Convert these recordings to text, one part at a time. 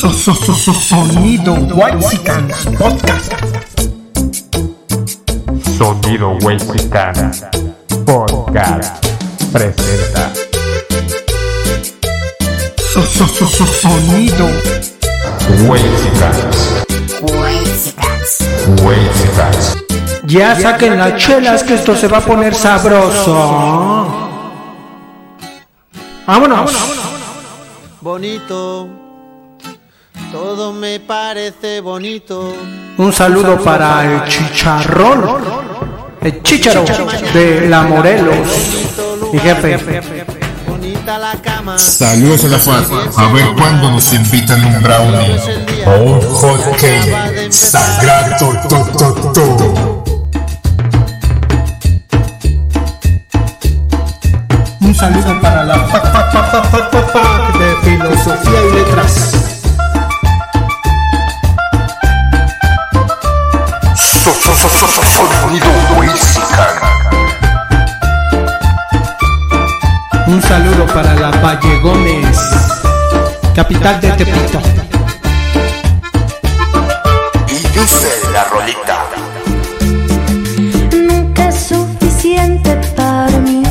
Sonido Whitesicans Podcast. Sonido Whitesicana Podcast presenta. Sonido. Whitesicans. Ya saquen las chelas que esto se va a poner sabroso. Vámonos. bonito. Todo me parece bonito. Un saludo para el chicharrón. El chicharo de la Morelos. Mi jefe. Bonita la cama. Saludos a la FAD. A ver cuándo nos invitan un brownie o un hot cake. Sagrado to, to, to. Un saludo para la fac, fac, fac, fac, fac, fac, fac de filosofía y letras. Sonido. Un saludo para la Valle Gómez, capital de Tepito. Y dice la rolita. nunca es suficiente para mí.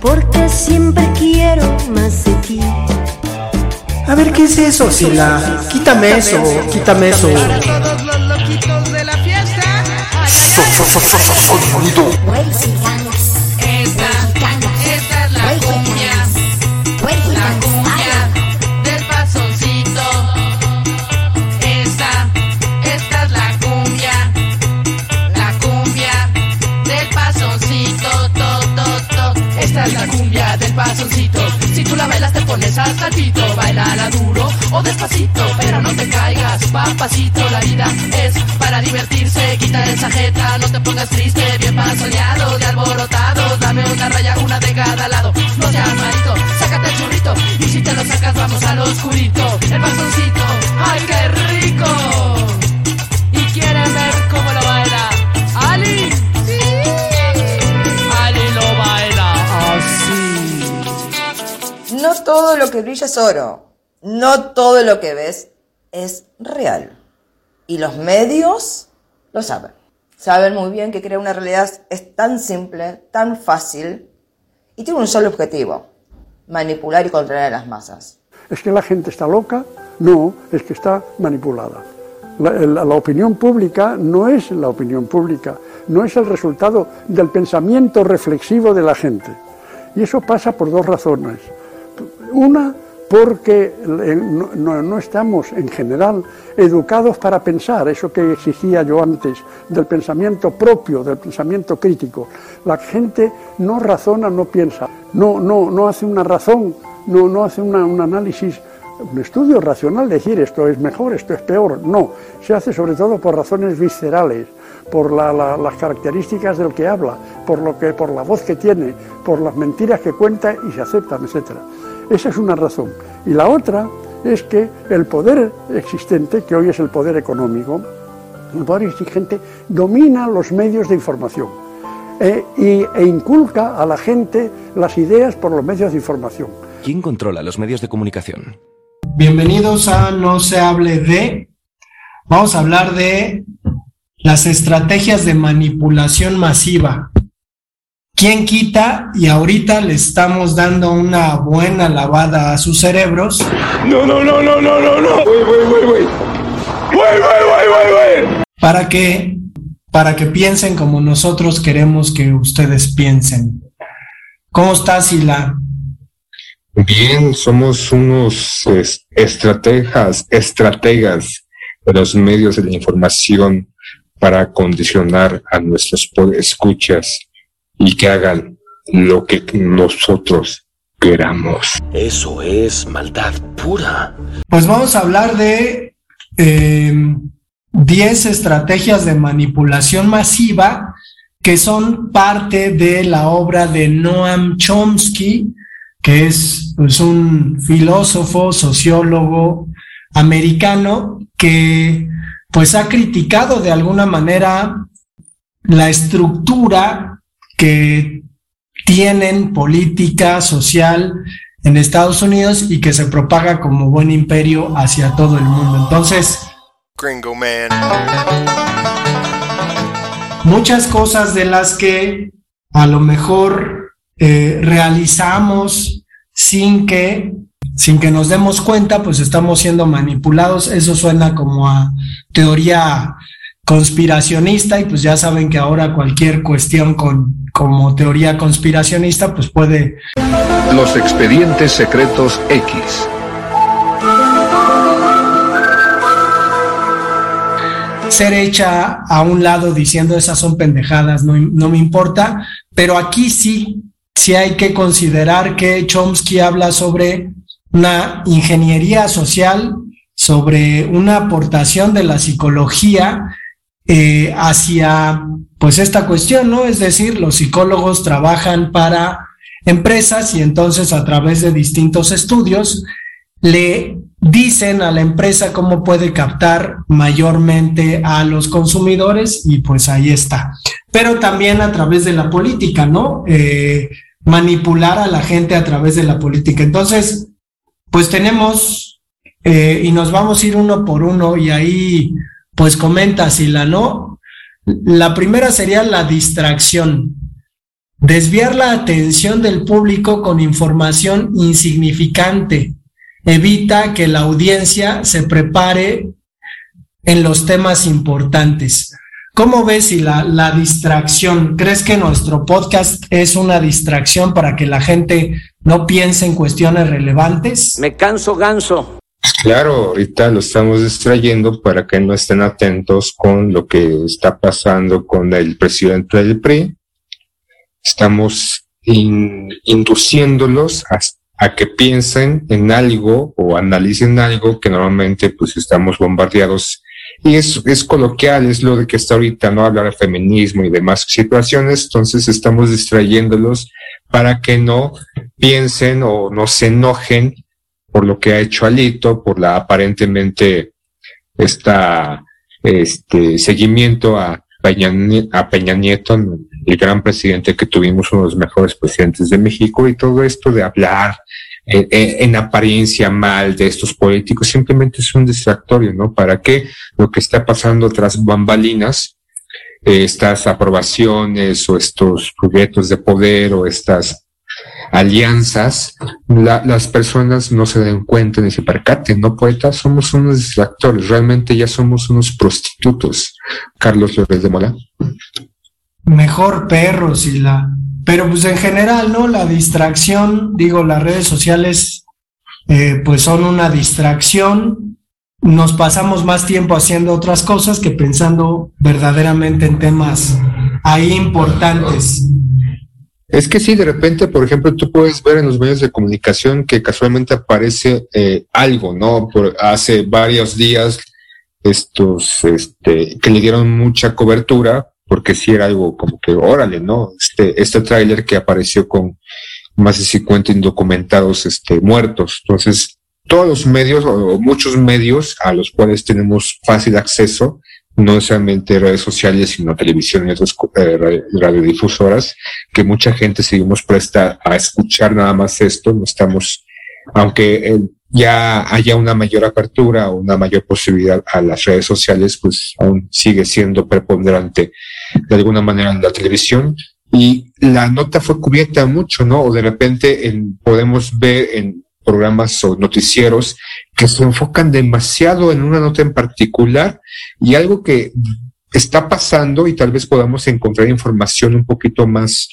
Porque siempre quiero más de ti. A ver, ¿qué es eso, Sila? Quítame eso, quítame eso. ソソソソソニド。No todo lo que ves es real. Y los medios lo saben. Saben muy bien que crear una realidad es tan simple, tan fácil y tiene un solo objetivo. Manipular y controlar a las masas. ¿Es que la gente está loca? No, es que está manipulada. La, la- la opinión pública no es la opinión pública, no es el resultado del pensamiento reflexivo de la gente. Y eso pasa por dos razones. Una, porque eh, no, estamos en general educados para pensar, eso que exigía yo antes, del pensamiento propio, del pensamiento crítico. La gente no razona, no piensa, no, no, no hace una razón, no, no hace una- un análisis, un estudio racional, decir esto es mejor, esto es peor. No, se hace sobre todo por razones viscerales, por la- las características del que habla, por, lo que, por la voz que tiene, por las mentiras que cuenta y se aceptan, etcétera. Esa es una razón. Y la otra es que el poder existente, que hoy es el poder económico, el poder exigente, domina los medios de información eh, y, e inculca a la gente las ideas por los medios de información. ¿Quién controla los medios de comunicación? Bienvenidos a No se hable de. Vamos a hablar de las estrategias de manipulación masiva. ¿Quién quita? Y ahorita le estamos dando una buena lavada a sus cerebros. No, no, no, no, no, no, no. Wait, wait, wait. para que para que piensen como nosotros queremos que ustedes piensen. ¿Cómo estás, Sila? Bien, somos unos es- estrategas, estrategas de los medios de la información para condicionar a nuestros escuchas y que hagan lo que nosotros queramos. Eso es maldad pura. Pues vamos a hablar de eh, 10 estrategias de manipulación masiva que son parte de la obra de Noam Chomsky, que es pues, un filósofo, sociólogo americano que pues ha criticado de alguna manera la estructura que tienen política, social en Estados Unidos y que se propaga como buen imperio hacia todo el mundo. Entonces, Gringo man. muchas cosas de las que a lo mejor eh, realizamos sin que sin que nos demos cuenta, pues estamos siendo manipulados. Eso suena como a teoría conspiracionista y pues ya saben que ahora cualquier cuestión con como teoría conspiracionista pues puede Los expedientes secretos X. ser hecha a un lado diciendo esas son pendejadas, no, no me importa, pero aquí sí, sí hay que considerar que Chomsky habla sobre una ingeniería social, sobre una aportación de la psicología eh, hacia pues esta cuestión, ¿no? Es decir, los psicólogos trabajan para empresas y entonces a través de distintos estudios le dicen a la empresa cómo puede captar mayormente a los consumidores y pues ahí está. Pero también a través de la política, ¿no? Eh, manipular a la gente a través de la política. Entonces, pues tenemos eh, y nos vamos a ir uno por uno y ahí pues comenta si la no. La primera sería la distracción. Desviar la atención del público con información insignificante evita que la audiencia se prepare en los temas importantes. ¿Cómo ves si la, la, distracción, crees que nuestro podcast es una distracción para que la gente no piense en cuestiones relevantes? Me canso ganso. Claro, ahorita lo estamos distrayendo para que no estén atentos con lo que está pasando con el presidente del PRI. Estamos in, induciéndolos a, a, que piensen en algo o analicen algo que normalmente pues estamos bombardeados y es, es coloquial, es lo de que está ahorita, ¿no? Hablar de feminismo y demás situaciones, entonces estamos distrayéndolos para que no piensen o no se enojen por lo que ha hecho Alito, por la aparentemente esta, este seguimiento a Peña, a Peña Nieto, el gran presidente que tuvimos, uno de los mejores presidentes de México, y todo esto de hablar en, en, apariencia mal de estos políticos, simplemente es un distractorio, ¿no? Para que lo que está pasando tras bambalinas, eh, estas aprobaciones o estos proyectos de poder o estas alianzas, la, las personas no se den cuenta ni se percaten, ¿no, poeta? Somos unos distractores, realmente ya somos unos prostitutos. Carlos López de Mola. Mejor perros y la pero pues en general, ¿no? La distracción, digo, las redes sociales, eh, pues son una distracción. Nos pasamos más tiempo haciendo otras cosas que pensando verdaderamente en temas ahí importantes. Es que sí, de repente, por ejemplo, tú puedes ver en los medios de comunicación que casualmente aparece eh, algo, ¿no? Por, hace varios días, estos, este, que le dieron mucha cobertura, porque sí era algo como que, órale, ¿no? Este, este tráiler que apareció con más de 50 indocumentados, este, muertos. Entonces, todos los medios o muchos medios a los cuales tenemos fácil acceso, no solamente redes sociales, sino televisión y otras eh, radiodifusoras, que mucha gente seguimos presta a escuchar nada más esto, no estamos, aunque eh, ya haya una mayor apertura o una mayor posibilidad a las redes sociales, pues aún sigue siendo preponderante de alguna manera en la televisión. Y la nota fue cubierta mucho, ¿no? O de repente en, podemos ver en programas o noticieros que se enfocan demasiado en una nota en particular y algo que está pasando y tal vez podamos encontrar información un poquito más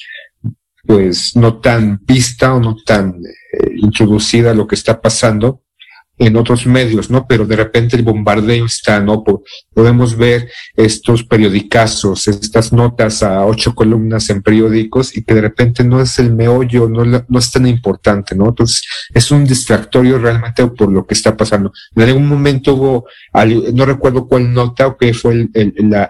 pues no tan vista o no tan eh, introducida a lo que está pasando en otros medios, ¿no? Pero de repente el bombardeo está, ¿no? Podemos ver estos periodicazos, estas notas a ocho columnas en periódicos y que de repente no es el meollo, no, no es tan importante, ¿no? Entonces es un distractorio realmente por lo que está pasando. En algún momento hubo, no recuerdo cuál nota o qué fue la,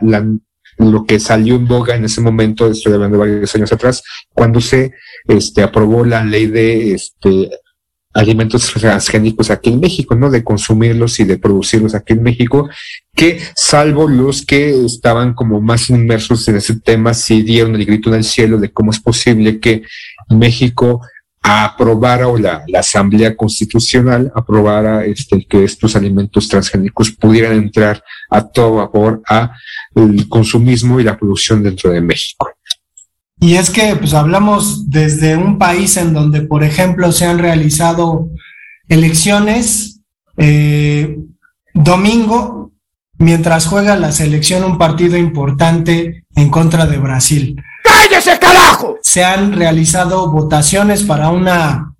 lo que salió en boga en ese momento, estoy hablando varios años atrás, cuando se este, aprobó la ley de este, alimentos transgénicos aquí en México, ¿no? De consumirlos y de producirlos aquí en México, que salvo los que estaban como más inmersos en ese tema, sí dieron el grito en el cielo de cómo es posible que México aprobara o la, la Asamblea Constitucional aprobara este, que estos alimentos transgénicos pudieran entrar a todo vapor a el consumismo y la producción dentro de México. Y es que pues hablamos desde un país en donde, por ejemplo, se han realizado elecciones eh, domingo, mientras juega la selección un partido importante en contra de Brasil. ¡Cállese, carajo! Se han realizado votaciones para una,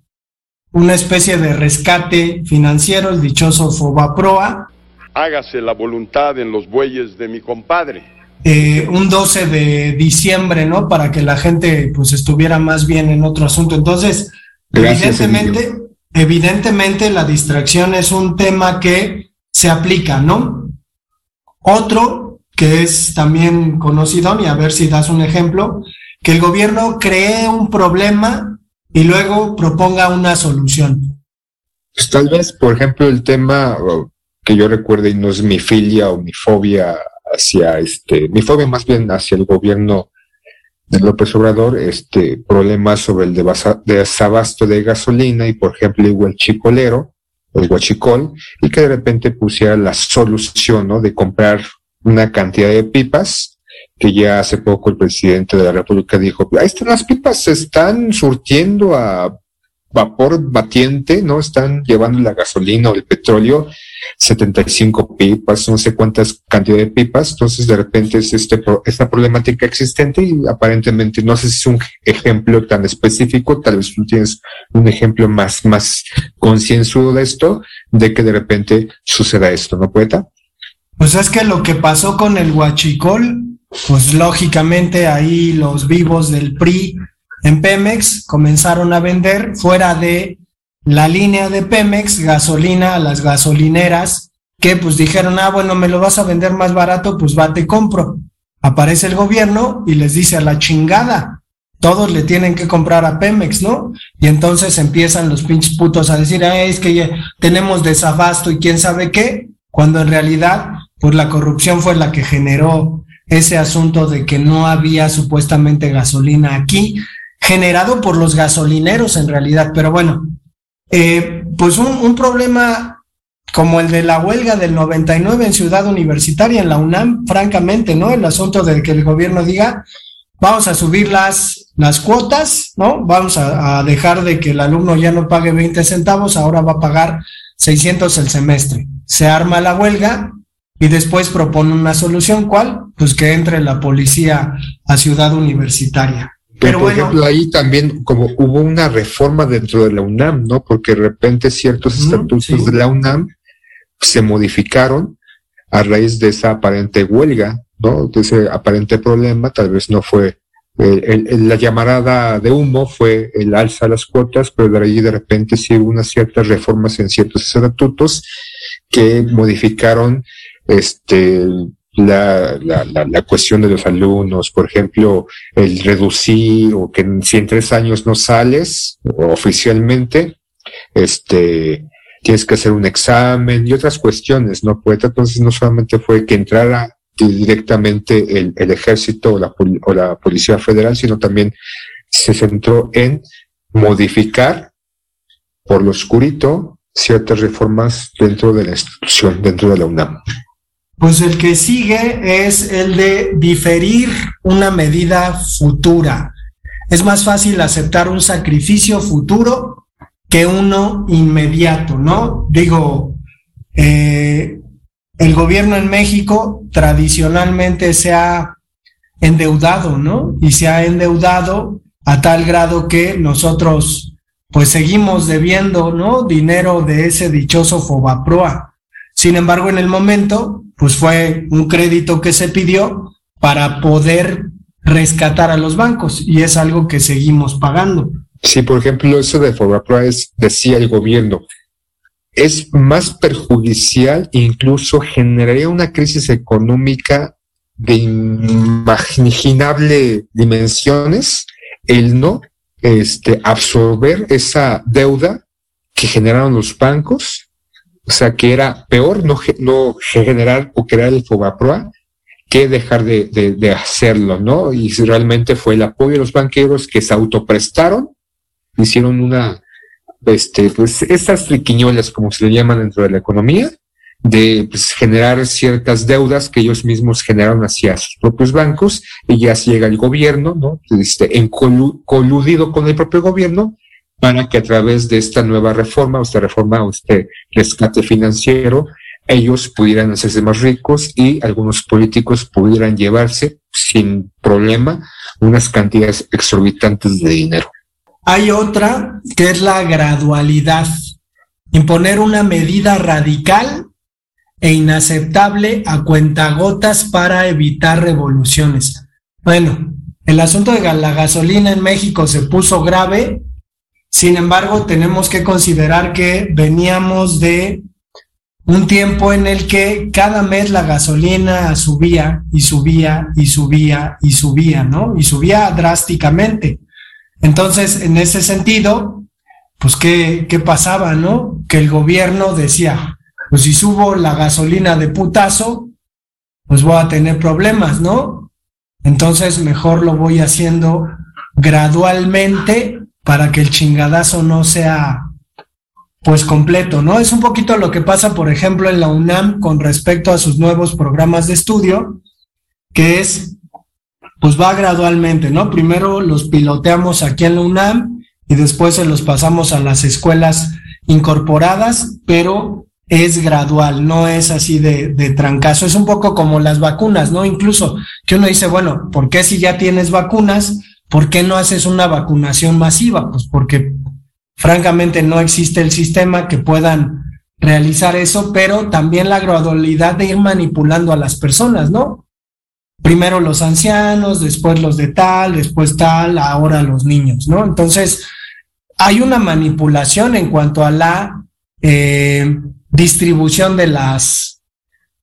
una especie de rescate financiero, el dichoso Fobaproa, Hágase la voluntad en los bueyes de mi compadre. Eh, un 12 de diciembre, ¿no? Para que la gente pues estuviera más bien en otro asunto. Entonces, Gracias, evidentemente, evidentemente la distracción es un tema que se aplica, ¿no? Otro que es también conocido, y a ver si das un ejemplo, que el gobierno cree un problema y luego proponga una solución. Pues tal vez, por ejemplo, el tema que yo recuerde y no es mi filia o mi fobia hacia este, mi fobia más bien hacia el gobierno de López Obrador, este, problemas sobre el desabasto de gasolina y, por ejemplo, el chicolero, el guachicol, y que de repente pusiera la solución, ¿no? De comprar una cantidad de pipas, que ya hace poco el presidente de la República dijo, ahí están las pipas, se están surtiendo a vapor batiente, ¿no? Están llevando la gasolina o el petróleo, 75 pipas, no sé cuántas cantidad de pipas, entonces de repente es este, esta problemática existente y aparentemente no sé si es un ejemplo tan específico, tal vez tú tienes un ejemplo más, más concienzudo de esto, de que de repente suceda esto, ¿no, poeta? Pues es que lo que pasó con el huachicol, pues lógicamente ahí los vivos del PRI en Pemex comenzaron a vender fuera de la línea de Pemex gasolina a las gasolineras que pues dijeron, ah, bueno, me lo vas a vender más barato, pues va, te compro. Aparece el gobierno y les dice a la chingada, todos le tienen que comprar a Pemex, ¿no? Y entonces empiezan los pinches putos a decir, ah, es que tenemos desabasto y quién sabe qué, cuando en realidad, pues la corrupción fue la que generó ese asunto de que no había supuestamente gasolina aquí, generado por los gasolineros en realidad, pero bueno, eh, pues un, problema como el de la huelga del 99 en Ciudad Universitaria, en la UNAM, francamente, ¿no? El asunto de que el gobierno diga, vamos a subir las, las cuotas, ¿no? Vamos a, a dejar de que el alumno ya no pague 20 centavos, ahora va a pagar 600 el semestre. Se arma la huelga y después propone una solución, ¿cuál? Pues que entre la policía a Ciudad Universitaria. Pero, Pero por bueno, ejemplo, ahí también como hubo una reforma dentro de la UNAM, ¿no? Porque de repente ciertos estatutos de la UNAM se modificaron a raíz de esa aparente huelga, ¿no? De ese aparente problema, tal vez no fue el- el- la llamarada de humo fue el alza de las cuotas, pero de ahí de repente sí hubo unas ciertas reformas en ciertos estatutos que modificaron este la, la, la, la cuestión de los alumnos, por ejemplo, el reducir o que si en tres años no sales oficialmente, este, tienes que hacer un examen y otras cuestiones, ¿no? Pues entonces no solamente fue que entrara directamente el, el ejército o la, o la policía federal, sino también se centró en modificar por lo oscurito ciertas reformas dentro de la institución, dentro de la UNAM. Pues el que sigue es el de diferir una medida futura. Es más fácil aceptar un sacrificio futuro que uno inmediato, ¿no? Digo, eh, el gobierno en México tradicionalmente se ha endeudado, ¿no? Y se ha endeudado a tal grado que nosotros pues seguimos debiendo, ¿no? Dinero de ese dichoso Fobaproa. Sin embargo, en el momento, pues fue un crédito que se pidió para poder rescatar a los bancos y es algo que seguimos pagando. Sí, por ejemplo, eso de Fobaproa es, decía el gobierno, es más perjudicial, incluso generaría una crisis económica de inimaginable dimensiones el no este, absorber esa deuda que generaron los bancos, o sea, que era peor no, no generar o crear el Fobaproa que dejar de, hacerlo, ¿no? Y realmente fue el apoyo de los banqueros que se autoprestaron hicieron una, este, pues estas triquiñuelas, como se le llaman dentro de la economía, de pues, generar ciertas deudas que ellos mismos generaron hacia sus propios bancos y ya llega el gobierno, ¿no? Este, en colu- coludido con el propio gobierno para que a través de esta nueva reforma, o esta reforma, o este rescate financiero, ellos pudieran hacerse más ricos y algunos políticos pudieran llevarse sin problema unas cantidades exorbitantes de dinero. Hay otra que es la gradualidad. Imponer una medida radical e inaceptable a cuentagotas para evitar revoluciones. Bueno, el asunto de la gasolina en México se puso grave. Sin embargo, tenemos que considerar que veníamos de un tiempo en el que cada mes la gasolina subía y subía y subía y subía, ¿no? Y subía drásticamente. Entonces, en ese sentido, pues, ¿qué, qué pasaba, no? Que el gobierno decía, pues si subo la gasolina de putazo, pues voy a tener problemas, ¿no? Entonces, mejor lo voy haciendo gradualmente para que el chingadazo no sea pues completo, ¿no? Es un poquito lo que pasa, por ejemplo, en la UNAM con respecto a sus nuevos programas de estudio, que es, pues va gradualmente, ¿no? Primero los piloteamos aquí en la UNAM y después se los pasamos a las escuelas incorporadas, pero es gradual, no es así de, de trancazo, es un poco como las vacunas, ¿no? Incluso que uno dice, bueno, ¿por qué si ya tienes vacunas, por qué no haces una vacunación masiva? Pues porque francamente no existe el sistema que puedan realizar eso, pero también la gradualidad de ir manipulando a las personas, ¿no? Primero los ancianos, después los de tal, después tal, ahora los niños, ¿no? Entonces, hay una manipulación en cuanto a la eh, distribución de las,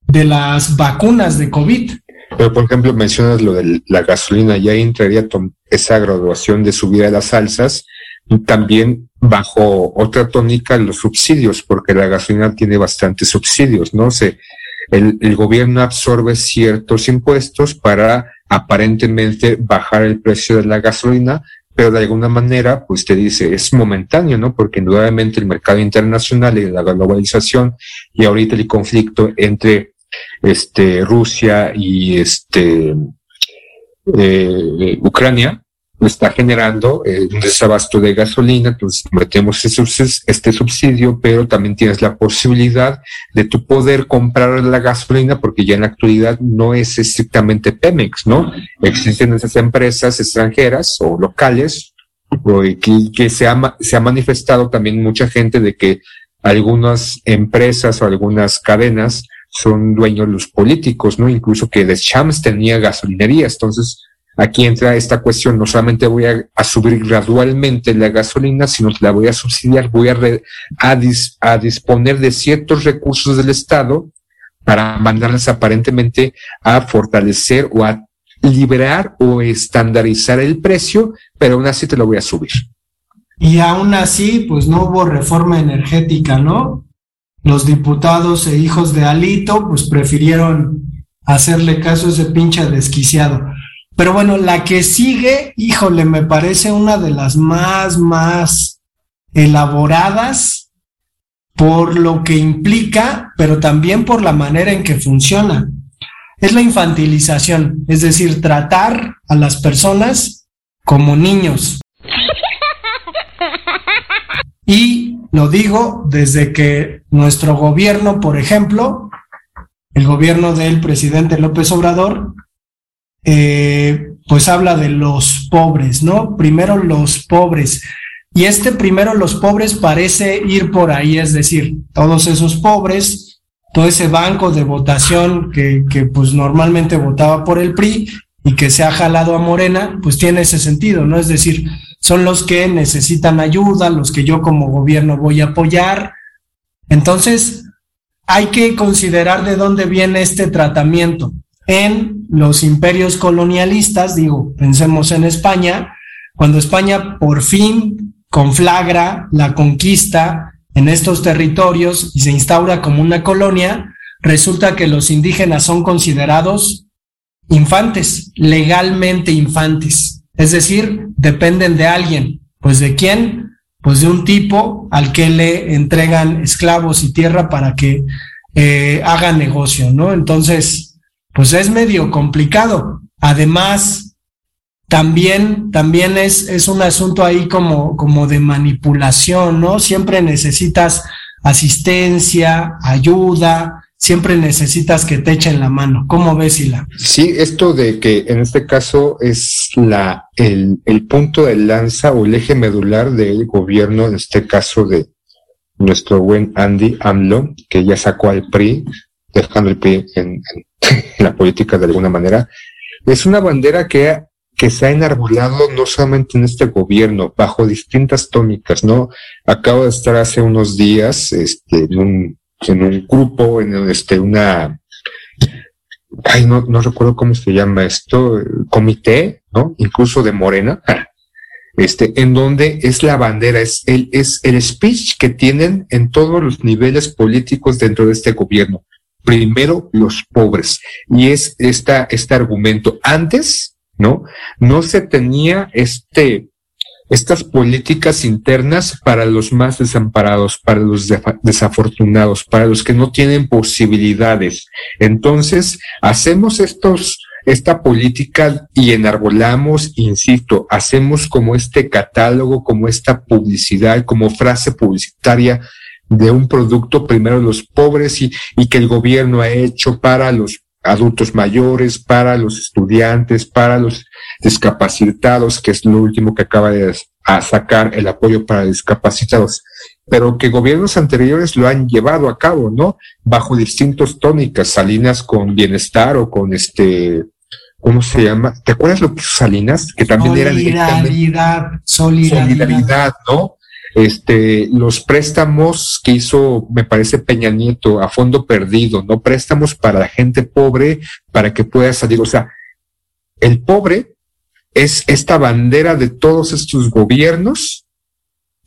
de las vacunas de COVID. Pero, por ejemplo, mencionas lo de la gasolina, ya entraría esa graduación de subida de las salsas, también bajo otra tónica los subsidios, porque la gasolina tiene bastantes subsidios, ¿no? Se, el, el gobierno absorbe ciertos impuestos para aparentemente bajar el precio de la gasolina, pero de alguna manera, pues te dice, es momentáneo, ¿no? Porque indudablemente el mercado internacional y la globalización y ahorita el conflicto entre este Rusia y este eh, Ucrania está generando eh, un desabasto de gasolina, entonces metemos este subsidio, pero también tienes la posibilidad de tu poder comprar la gasolina, porque ya en la actualidad no es estrictamente Pemex, ¿no? Existen esas empresas extranjeras o locales o que, se, ha, se ha manifestado también mucha gente de que algunas empresas o algunas cadenas son dueños los políticos, ¿no? Incluso que Deschamps tenía gasolinerías. Entonces, aquí entra esta cuestión, no solamente voy a, subir gradualmente la gasolina, sino que la voy a subsidiar, voy a, re- a, dis- a disponer de ciertos recursos del Estado para mandarlas aparentemente a fortalecer o a liberar o estandarizar el precio, pero aún así te lo voy a subir. Y aún así, pues no hubo reforma energética, ¿no? Los diputados e hijos de Alito, pues prefirieron hacerle caso a ese pinche desquiciado. Pero bueno, la que sigue, híjole, me parece una de las más, más elaboradas por lo que implica, pero también por la manera en que funciona. Es la infantilización, es decir, tratar a las personas como niños. Y lo digo desde que nuestro gobierno, por ejemplo, el gobierno del presidente López Obrador, eh, pues habla de los pobres, ¿no? Primero los pobres. Y este primero los pobres parece ir por ahí, es decir, todos esos pobres, todo ese banco de votación que, que pues normalmente votaba por el PRI y que se ha jalado a Morena, pues tiene ese sentido, ¿no? Es decir, son los que necesitan ayuda, los que yo como gobierno voy a apoyar. Entonces, hay que considerar de dónde viene este tratamiento. En los imperios colonialistas, digo, pensemos en España, cuando España por fin conflagra la conquista en estos territorios y se instaura como una colonia, resulta que los indígenas son considerados infantes, legalmente infantes. Es decir, dependen de alguien. Pues de quién? Pues de un tipo al que le entregan esclavos y tierra para que eh, haga negocio, ¿no? Entonces, pues es medio complicado. Además, también, también es, es un asunto ahí como, como de manipulación, ¿no? Siempre necesitas asistencia, ayuda, siempre necesitas que te echen la mano. ¿Cómo ves, Ila? Sí, esto de que en este caso es la, el, el punto de lanza o el eje medular del gobierno, en este caso de nuestro buen Andy AMLO, que ya sacó al PRI, dejando el PRI en, en la política de alguna manera. Es una bandera que que se ha enarbolado no solamente en este gobierno, bajo distintas tónicas, ¿no? Acabo de estar hace unos días, este, en un, en un grupo, en este, una, ay, no, no recuerdo cómo se llama esto, comité, ¿no? Incluso de Morena, este, en donde es la bandera, es el, es el speech que tienen en todos los niveles políticos dentro de este gobierno. Primero los pobres. Y es esta, este argumento. Antes, ¿no? No se tenía este, estas políticas internas para los más desamparados, para los desafortunados, para los que no tienen posibilidades. Entonces, hacemos estos, esta política y enarbolamos, insisto, hacemos como este catálogo, como esta publicidad, como frase publicitaria de un producto, primero los pobres y, y que el gobierno ha hecho para los adultos mayores, para los estudiantes, para los discapacitados, que es lo último que acaba de sacar el apoyo para discapacitados, pero que gobiernos anteriores lo han llevado a cabo, ¿no? Bajo distintos tónicas, Salinas con bienestar o con este, ¿cómo se llama? ¿Te acuerdas lo que hizo Salinas? Que también era solidaridad, solidaridad, solidaridad, ¿no? Este, los préstamos que hizo, me parece, Peña Nieto a fondo perdido, ¿no? Préstamos para la gente pobre para que pueda salir. O sea, el pobre es esta bandera de todos estos gobiernos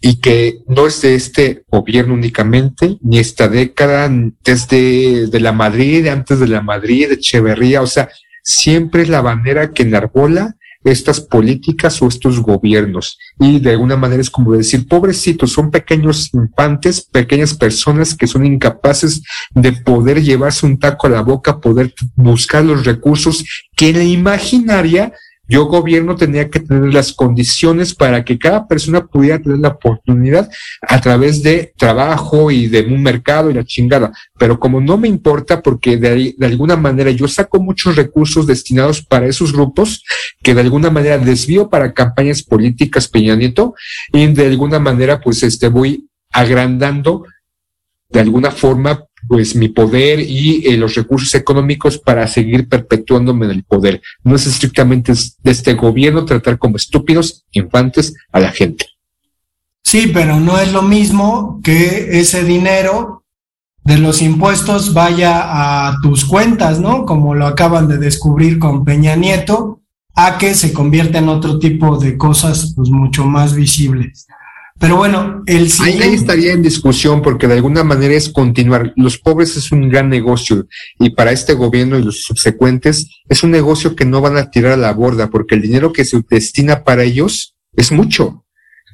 y que no es de este gobierno únicamente, ni esta década, desde de la Madrid, antes de la Madrid, de Echeverría, o sea, siempre es la bandera que enarbola estas políticas o estos gobiernos. Y de alguna manera es como decir, pobrecitos, son pequeños infantes, pequeñas personas que son incapaces de poder llevarse un taco a la boca, poder buscar los recursos que en la imaginaria yo gobierno tenía que tener las condiciones para que cada persona pudiera tener la oportunidad a través de trabajo y de un mercado y la chingada. Pero como no me importa porque de, de alguna manera yo saco muchos recursos destinados para esos grupos que de alguna manera desvío para campañas políticas Peña Nieto y de alguna manera pues este voy agrandando de alguna forma pues mi poder y eh, los recursos económicos para seguir perpetuándome en el poder. No es estrictamente de este gobierno tratar como estúpidos infantes a la gente. Sí, pero no es lo mismo que ese dinero de los impuestos vaya a tus cuentas, ¿no? Como lo acaban de descubrir con Peña Nieto, a que se convierta en otro tipo de cosas pues mucho más visibles. Pero bueno, el ahí, ahí, estaría en discusión porque de alguna manera es continuar. Los pobres es un gran negocio y para este gobierno y los subsecuentes es un negocio que no van a tirar a la borda porque el dinero que se destina para ellos es mucho.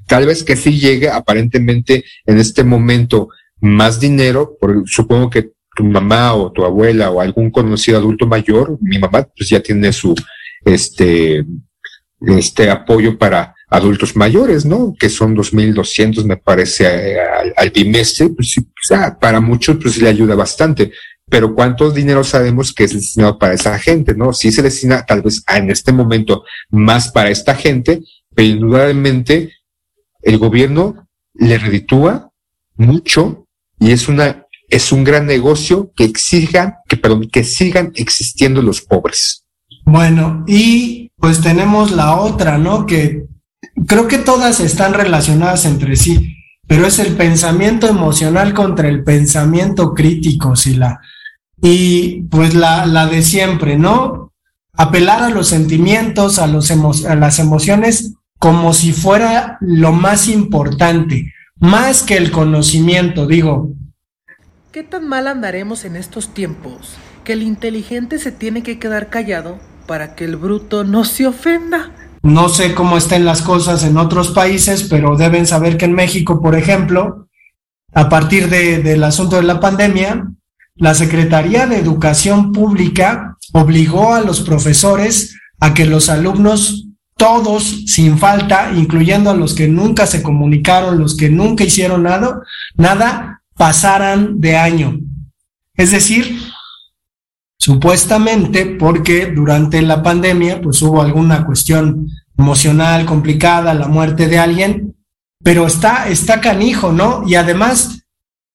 Tal vez que sí llegue aparentemente en este momento más dinero, porque supongo que tu mamá o tu abuela o algún conocido adulto mayor, mi mamá pues ya tiene su este este apoyo para adultos mayores, ¿no? Que son 2.200, me parece, eh, al, al, bimestre, pues sí, o sea, para muchos pues le ayuda bastante. Pero ¿cuánto dinero sabemos que es destinado para esa gente, no? Sí se destina tal vez en este momento más para esta gente, pero indudablemente el gobierno le reditúa mucho y es una, es un gran negocio que exijan, que, perdón, que sigan existiendo los pobres. Bueno, y pues tenemos la otra, ¿no? Que creo que todas están relacionadas entre sí, pero es el pensamiento emocional contra el pensamiento crítico, Sila. Y pues la, la de siempre, ¿no? Apelar a los sentimientos, a, los emo a las emociones como si fuera lo más importante, más que el conocimiento, digo. ¿Qué tan mal andaremos en estos tiempos que el inteligente se tiene que quedar callado para que el bruto no se ofenda? No sé cómo estén las cosas en otros países, pero deben saber que en México, por ejemplo, a partir de, del asunto de la pandemia, la Secretaría de Educación Pública obligó a los profesores a que los alumnos, todos sin falta, incluyendo a los que nunca se comunicaron, los que nunca hicieron nada, nada, pasaran de año. Es decir, supuestamente porque durante la pandemia pues hubo alguna cuestión emocional complicada, la muerte de alguien, pero está, está canijo, ¿no? Y además,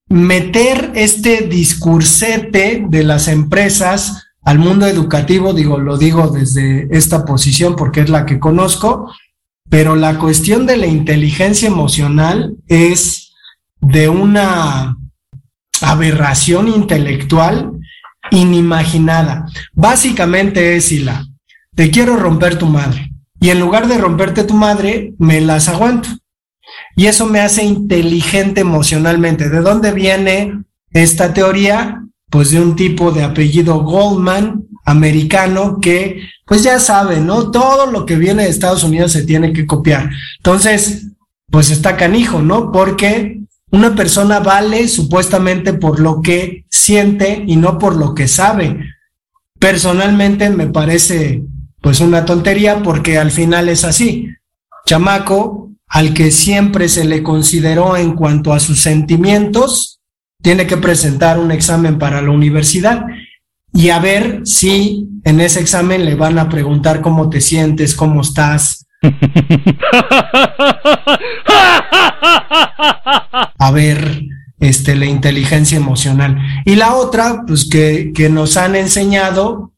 meter este discursete de las empresas al mundo educativo, digo, lo digo desde esta posición porque es la que conozco, pero la cuestión de la inteligencia emocional es de una aberración intelectual inimaginada. Básicamente es, Sila, te quiero romper tu madre. Y en lugar de romperte tu madre, me las aguanto. Y eso me hace inteligente emocionalmente. ¿De dónde viene esta teoría? Pues de un tipo de apellido Goldman, americano, que pues ya sabe, ¿no? Todo lo que viene de Estados Unidos se tiene que copiar. Entonces, pues está canijo, ¿no? Porque una persona vale supuestamente por lo que siente y no por lo que sabe. Personalmente me parece pues una tontería porque al final es así. Chamaco, al que siempre se le consideró en cuanto a sus sentimientos, tiene que presentar un examen para la universidad y a ver si en ese examen le van a preguntar cómo te sientes, cómo estás. A ver este, la inteligencia emocional. Y la otra, pues que, que nos han enseñado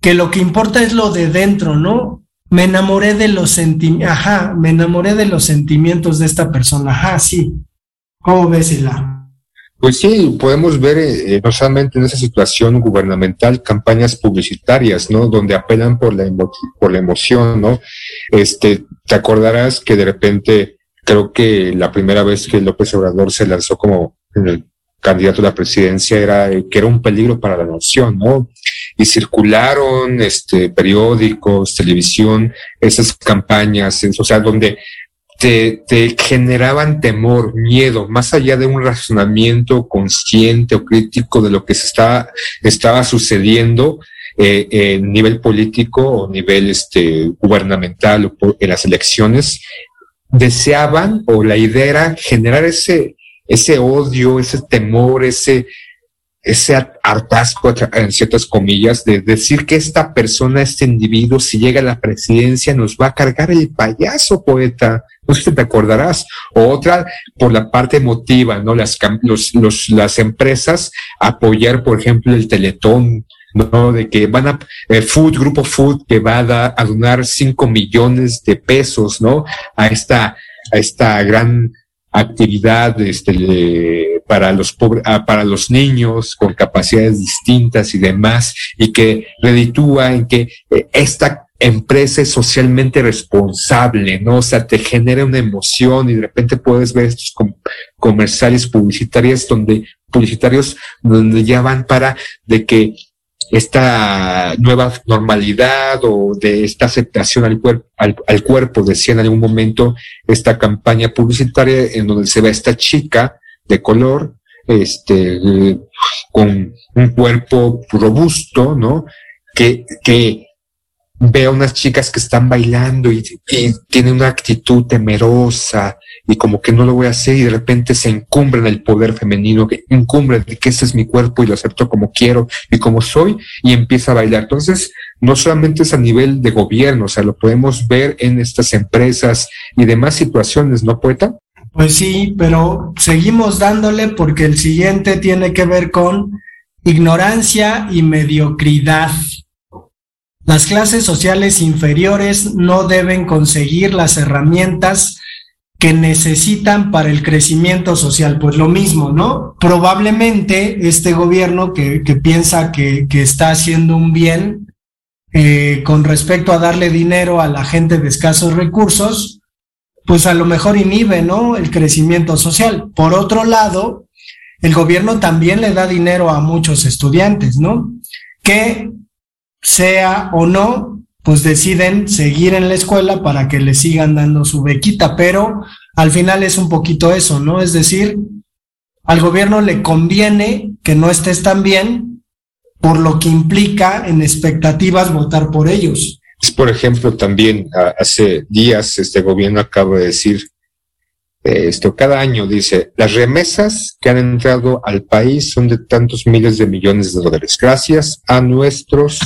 que lo que importa es lo de dentro, ¿no? Me enamoré de los sentimientos, ajá, me enamoré de los sentimientos de esta persona, ajá, sí. ¿Cómo ves? Pues sí, podemos ver eh, no solamente en esa situación gubernamental campañas publicitarias, ¿no? Donde apelan por la, por la emoción, ¿no? Este, te acordarás que de repente creo que la primera vez que López Obrador se lanzó como candidato a la presidencia era que era un peligro para la nación, ¿no? Y circularon este periódicos, televisión, esas campañas, o sea, donde te, te, generaban temor, miedo, más allá de un razonamiento consciente o crítico de lo que se estaba, estaba sucediendo eh, en nivel político o nivel este, gubernamental o en las elecciones, deseaban o la idea era generar ese, ese odio, ese temor, ese, ese hartazgo, en ciertas comillas, de decir que esta persona, este individuo, si llega a la presidencia, nos va a cargar el payaso poeta. No sé si te acordarás. O otra, por la parte emotiva, ¿no? Las, los, los, las empresas apoyar, por ejemplo, el teletón, ¿no? De que van a, el Food, Grupo Food, que va a, a donar 5 millones de pesos, ¿no? A esta, a esta gran actividad, este, para los pobres, para los niños con capacidades distintas y demás, y que reditúa en que eh, esta empresa es socialmente responsable, ¿no? O sea, te genera una emoción y de repente puedes ver estos comerciales publicitarios donde, publicitarios donde ya van para de que esta nueva normalidad o de esta aceptación al, cuerpo al, cuerpo, decía en algún momento esta campaña publicitaria en donde se ve esta chica de color, este, con un cuerpo robusto, ¿no? Que, que ve a unas chicas que están bailando y, y tiene una actitud temerosa, y como que no lo voy a hacer y de repente se encumbra en el poder femenino, que encumbra de que ese es mi cuerpo y lo acepto como quiero y como soy y empieza a bailar. Entonces, no solamente es a nivel de gobierno, o sea, lo podemos ver en estas empresas y demás situaciones, ¿no, poeta? Pues sí, pero seguimos dándole porque el siguiente tiene que ver con ignorancia y mediocridad. Las clases sociales inferiores no deben conseguir las herramientas que necesitan para el crecimiento social. Pues lo mismo, ¿no? Probablemente este gobierno que, que piensa que, que, está haciendo un bien eh, con respecto a darle dinero a la gente de escasos recursos, pues a lo mejor inhibe, ¿no? El crecimiento social. Por otro lado, el gobierno también le da dinero a muchos estudiantes, ¿no? Que sea o no pues deciden seguir en la escuela para que le sigan dando su bequita, pero al final es un poquito eso, ¿no? Es decir, al gobierno le conviene que no estés tan bien, por lo que implica en expectativas votar por ellos. Es, por ejemplo, también hace días este gobierno acaba de decir eh, esto cada año dice las remesas que han entrado al país son de tantos miles de millones de dólares gracias a nuestros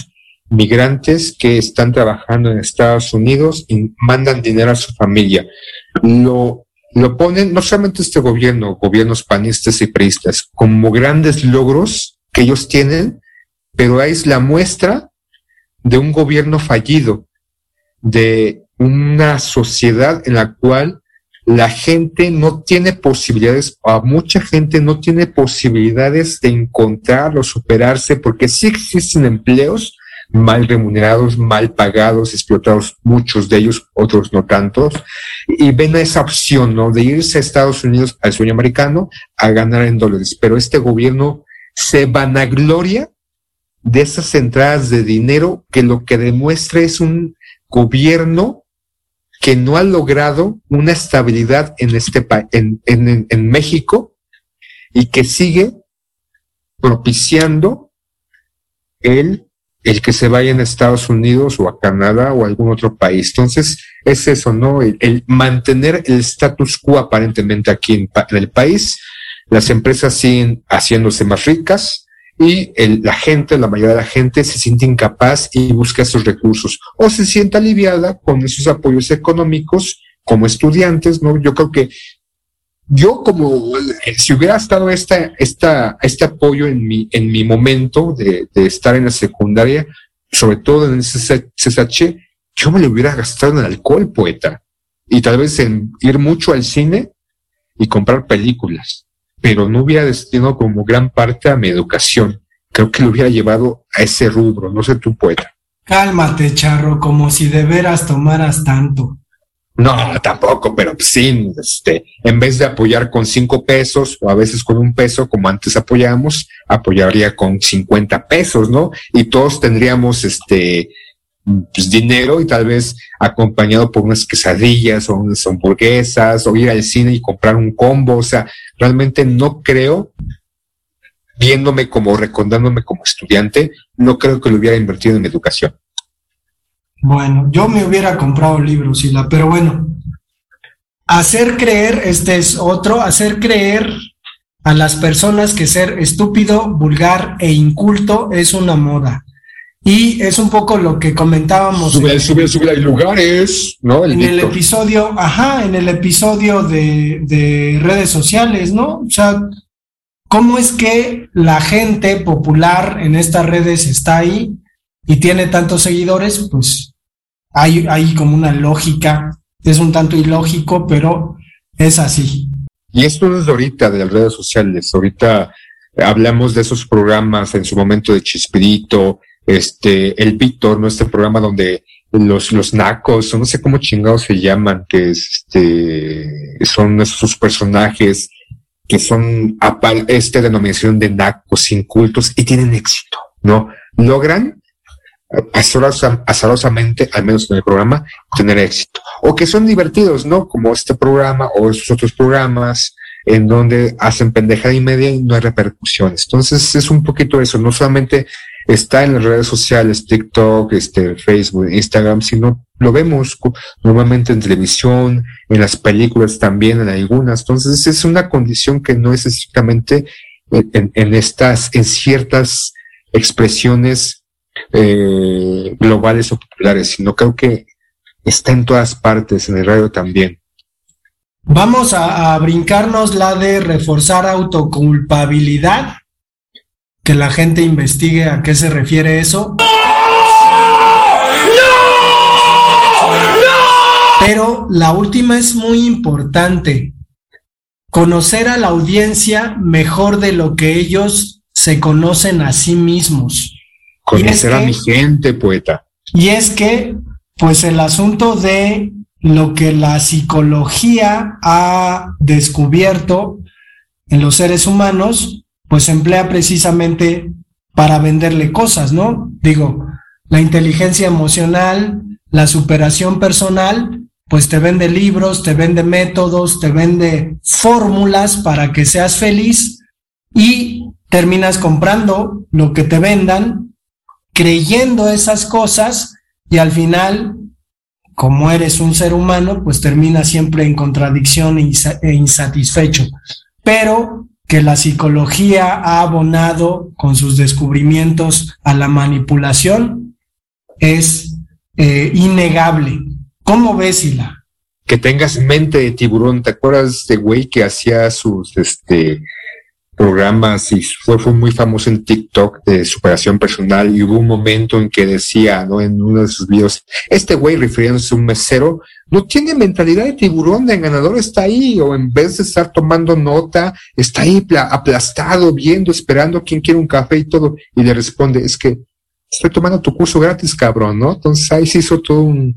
migrantes que están trabajando en Estados Unidos y mandan dinero a su familia. Lo, lo ponen no solamente este gobierno, gobiernos panistas y priistas, como grandes logros que ellos tienen, pero es la muestra de un gobierno fallido, de una sociedad en la cual la gente no tiene posibilidades, a mucha gente no tiene posibilidades de encontrar o superarse, porque sí existen empleos mal remunerados, mal pagados, explotados, muchos de ellos, otros no tantos, y ven esa opción, ¿no? De irse a Estados Unidos, al sueño americano, a ganar en dólares. Pero este gobierno se vanagloria de esas entradas de dinero que lo que demuestra es un gobierno que no ha logrado una estabilidad en este en, en, México y que sigue propiciando el, el que se vaya a Estados Unidos o a Canadá o a algún otro país. Entonces, es eso, ¿no? El, mantener el status quo aparentemente aquí en, el país. Las empresas siguen haciéndose más ricas, y el, la gente, la mayoría de la gente se siente incapaz y busca esos recursos o se siente aliviada con esos apoyos económicos como estudiantes, ¿no? Yo creo que yo como si hubiera estado esta, esta, este apoyo en mi, en mi momento de, de estar en la secundaria, sobre todo en el CSH, yo me lo hubiera gastado en alcohol, poeta, y tal vez en ir mucho al cine y comprar películas pero no hubiera destinado como gran parte a mi educación. Creo que lo hubiera llevado a ese rubro, no sé tú, poeta. Cálmate, charro, como si de veras tomaras tanto. No, tampoco, pero sí, este, en vez de apoyar con cinco pesos o a veces con un peso, como antes apoyábamos, apoyaría con cincuenta pesos, ¿no? Y todos tendríamos, este, pues, dinero y tal vez acompañado por unas quesadillas o unas hamburguesas o ir al cine y comprar un combo. O sea, realmente no creo, viéndome como, recordándome como estudiante, no creo que lo hubiera invertido en educación. Bueno, yo me hubiera comprado libros, Sila, pero bueno, hacer creer, este es otro, hacer creer a las personas que ser estúpido, vulgar e inculto es una moda. Y es un poco lo que comentábamos. Sube, sube, sube, hay lugares, ¿no? en el episodio, ajá, en el episodio de, de redes sociales, ¿no? O sea, ¿cómo es que la gente popular en estas redes está ahí y tiene tantos seguidores? Pues hay, hay como una lógica, es un tanto ilógico, pero es así. Y esto no es de ahorita, de las redes sociales. Ahorita hablamos de esos programas en su momento de Chispirito, este, el Víctor, ¿no? Este programa donde los, los nacos, no sé cómo chingados se llaman, que este, son esos personajes que son esta denominación de nacos incultos y tienen éxito, ¿no? Logran azarosamente, al menos en el programa, tener éxito. O que son divertidos, ¿no? Como este programa o esos otros programas en donde hacen pendejada y media y no hay repercusiones. Entonces es un poquito eso, no solamente está en las redes sociales, TikTok, este, Facebook, Instagram, sino lo vemos normalmente en televisión, en las películas también, en algunas. Entonces es una condición que no es estrictamente en, estas, en ciertas expresiones eh, globales o populares, sino creo que está en todas partes, en el radio también. Vamos a brincarnos la de reforzar autoculpabilidad que la gente investigue a qué se refiere eso. Pero la última es muy importante. Conocer a la audiencia mejor de lo que ellos se conocen a sí mismos. Conocer a mi gente, poeta. Y es que, pues el asunto de lo que la psicología ha descubierto en los seres humanos pues se emplea precisamente para venderle cosas, ¿no? Digo, la inteligencia emocional, la superación personal, pues te vende libros, te vende métodos, te vende fórmulas para que seas feliz y terminas comprando lo que te vendan, creyendo esas cosas y al final, como eres un ser humano, pues terminas siempre en contradicción e, e insatisfecho. Pero que la psicología ha abonado con sus descubrimientos a la manipulación es eh, innegable. ¿Cómo ves, Hila? Que tengas mente de tiburón. ¿Te acuerdas de güey que hacía sus este, programas y fue, fue muy famoso en TikTok de superación personal y hubo un momento en que decía, ¿no? En uno de sus videos, este güey refiriéndose a un mesero, no tiene mentalidad de tiburón, de ganador está ahí, o en vez de estar tomando nota, está ahí aplastado, viendo, esperando quién quiere un café y todo, y le responde, es que estoy tomando tu curso gratis, cabrón, ¿no? Entonces ahí se hizo toda una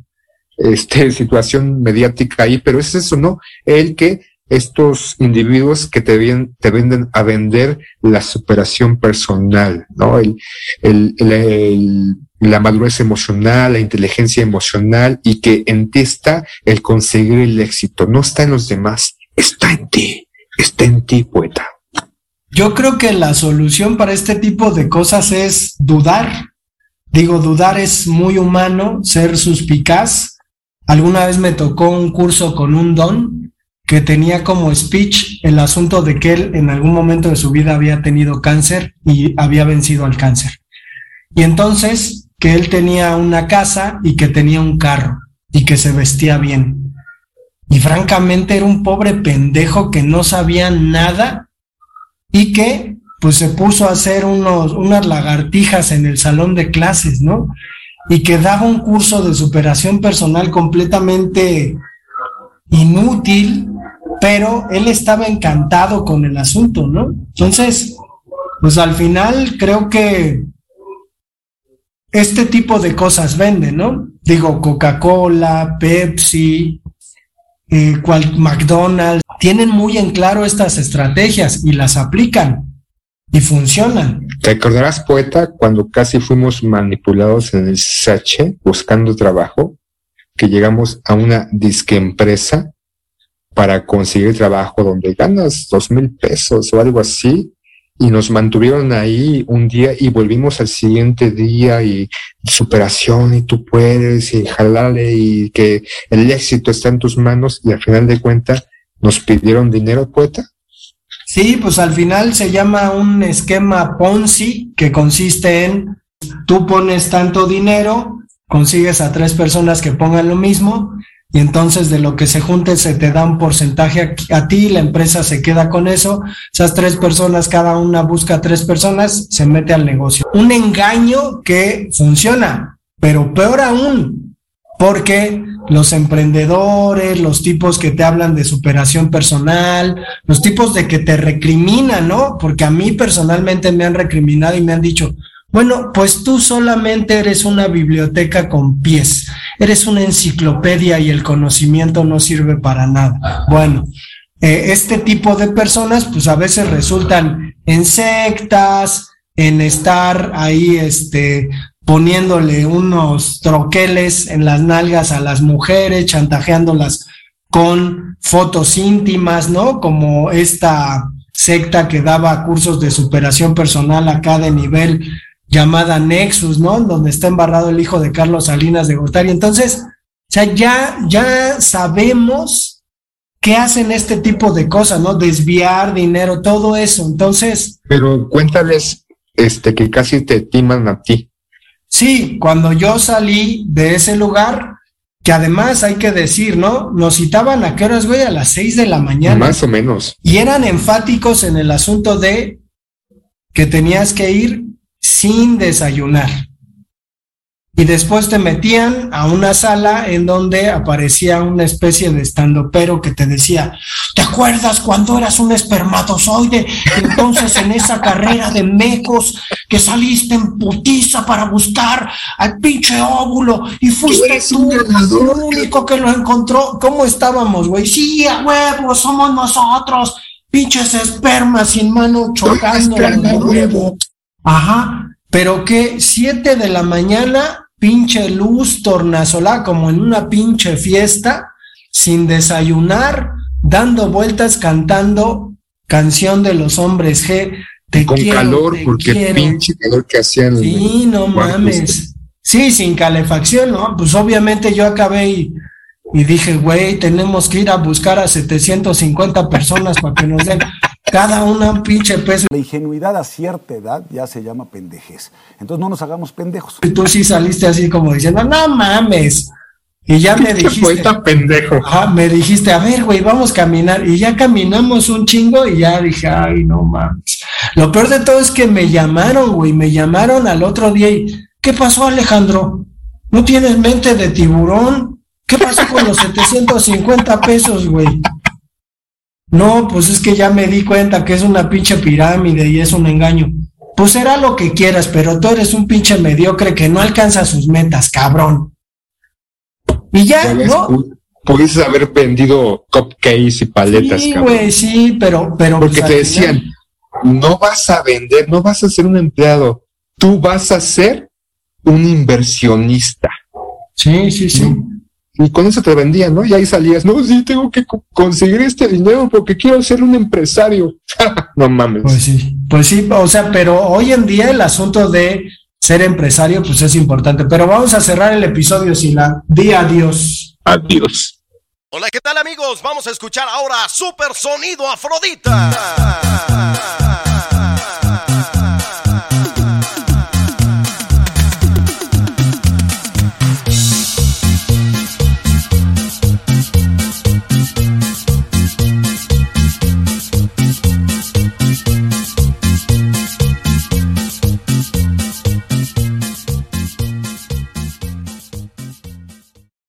este, situación mediática ahí, pero es eso, ¿no? El que estos individuos que te, te venden a vender la superación personal, ¿no? El, el, la madurez emocional, la inteligencia emocional y que en ti está el conseguir el éxito, no está en los demás, está en ti, está en ti, poeta. Yo creo que la solución para este tipo de cosas es dudar, Digo, dudar es muy humano, ser suspicaz. Alguna vez me tocó un curso con un don que tenía como speech el asunto de que él en algún momento de su vida había tenido cáncer y había vencido al cáncer. Y entonces que él tenía una casa y que tenía un carro y que se vestía bien. Y francamente era un pobre pendejo que no sabía nada y que pues se puso a hacer unos, unas lagartijas en el salón de clases, ¿no? Y que daba un curso de superación personal completamente inútil, pero él estaba encantado con el asunto, ¿no? Entonces, pues al final creo que este tipo de cosas venden, ¿no? Digo, Coca-Cola, Pepsi, eh, McDonald's, tienen muy en claro estas estrategias y las aplican y funcionan. ¿Te acordarás, poeta, cuando casi fuimos manipulados en el SH buscando trabajo? Que llegamos a una disque empresa para conseguir trabajo donde ganas dos mil pesos o algo así y nos mantuvieron ahí un día y volvimos al siguiente día y superación y tú puedes y jalale y que el éxito está en tus manos y al final de cuentas nos pidieron dinero, poeta. Sí, pues al final se llama un esquema Ponzi que consiste en tú pones tanto dinero, consigues a tres personas que pongan lo mismo y entonces de lo que se junte se te da un porcentaje a, ti, la empresa se queda con eso, esas tres personas, cada una busca tres personas, se mete al negocio. Un engaño que funciona, pero peor aún, porque los emprendedores, los tipos que te hablan de superación personal, los tipos de que te recriminan, ¿no? Porque a mí personalmente me han recriminado y me han dicho, bueno, pues tú solamente eres una biblioteca con pies, eres una enciclopedia y el conocimiento no sirve para nada. Bueno, eh, este tipo de personas pues a veces resultan en sectas, en estar ahí este poniéndole unos troqueles en las nalgas a las mujeres, chantajeándolas con fotos íntimas, ¿no? Como esta secta que daba cursos de superación personal acá de nivel llamada Nexus, ¿no? Donde está embarrado el hijo de Carlos Salinas de Gortari. Entonces, o sea, ya, ya sabemos qué hacen este tipo de cosas, ¿no? Desviar dinero, todo eso. Entonces. Pero cuéntales, este, que casi te timan a ti. Sí, cuando yo salí de ese lugar, que además hay que decir, ¿no? Nos citaban a qué horas, güey, a las seis de la mañana. Más o menos. Y eran enfáticos en el asunto de que tenías que ir sin desayunar y después te metían a una sala en donde aparecía una especie de pero que te decía, ¿te acuerdas cuando eras un espermatozoide? Entonces en esa carrera de mecos que saliste en putiza para buscar al pinche óvulo y fuiste tú el único que lo encontró. ¿Cómo estábamos, güey? Sí, a huevo, somos nosotros, pinches espermas sin mano chocando. huevo. Ajá, pero que siete de la mañana pinche luz tornasolada como en una pinche fiesta, sin desayunar, dando vueltas cantando canción de los hombres G. Te Con quiero, calor, te porque quiero. pinche calor que hacían. Sí, no mames. Sí, sin calefacción, ¿no? Pues obviamente yo acabé y, y dije, güey, tenemos que ir a buscar a 750 personas para que nos den cada una un pinche peso. La ingenuidad a cierta edad ya se llama pendejez. Entonces no nos hagamos pendejos. Y tú sí saliste así como diciendo, no mames. Y ya me dijiste. Poeta pendejo. Ajá, me dijiste, a ver, güey, vamos a caminar. Y ya caminamos un chingo y ya dije, ay, no mames. Lo peor de todo es que me llamaron, güey, me llamaron al otro día y, ¿qué pasó, Alejandro? ¿No tienes mente de tiburón? ¿Qué pasó con los 750 pesos, güey? No, pues es que ya me di cuenta que es una pinche pirámide y es un engaño. Pues será lo que quieras, pero tú eres un pinche mediocre que no alcanza sus metas, cabrón. Y ya, ¿no? pu- Pudieses haber vendido cupcakes y paletas, Sí, cabrón. güey, sí, pero, pero. Porque pues, te decían, final- no vas a vender, no vas a ser un empleado, tú vas a ser un inversionista. Sí, sí, sí. Y con eso te vendían, ¿no? Y ahí salías, no, sí, tengo que co- conseguir este dinero porque quiero ser un empresario. no mames. Pues sí, pues sí, o sea, pero hoy en día el asunto de ser empresario, pues es importante. Pero vamos a cerrar el episodio sin la di adiós. Adiós. Hola, ¿qué tal amigos? Vamos a escuchar ahora Super Sonido Afrodita.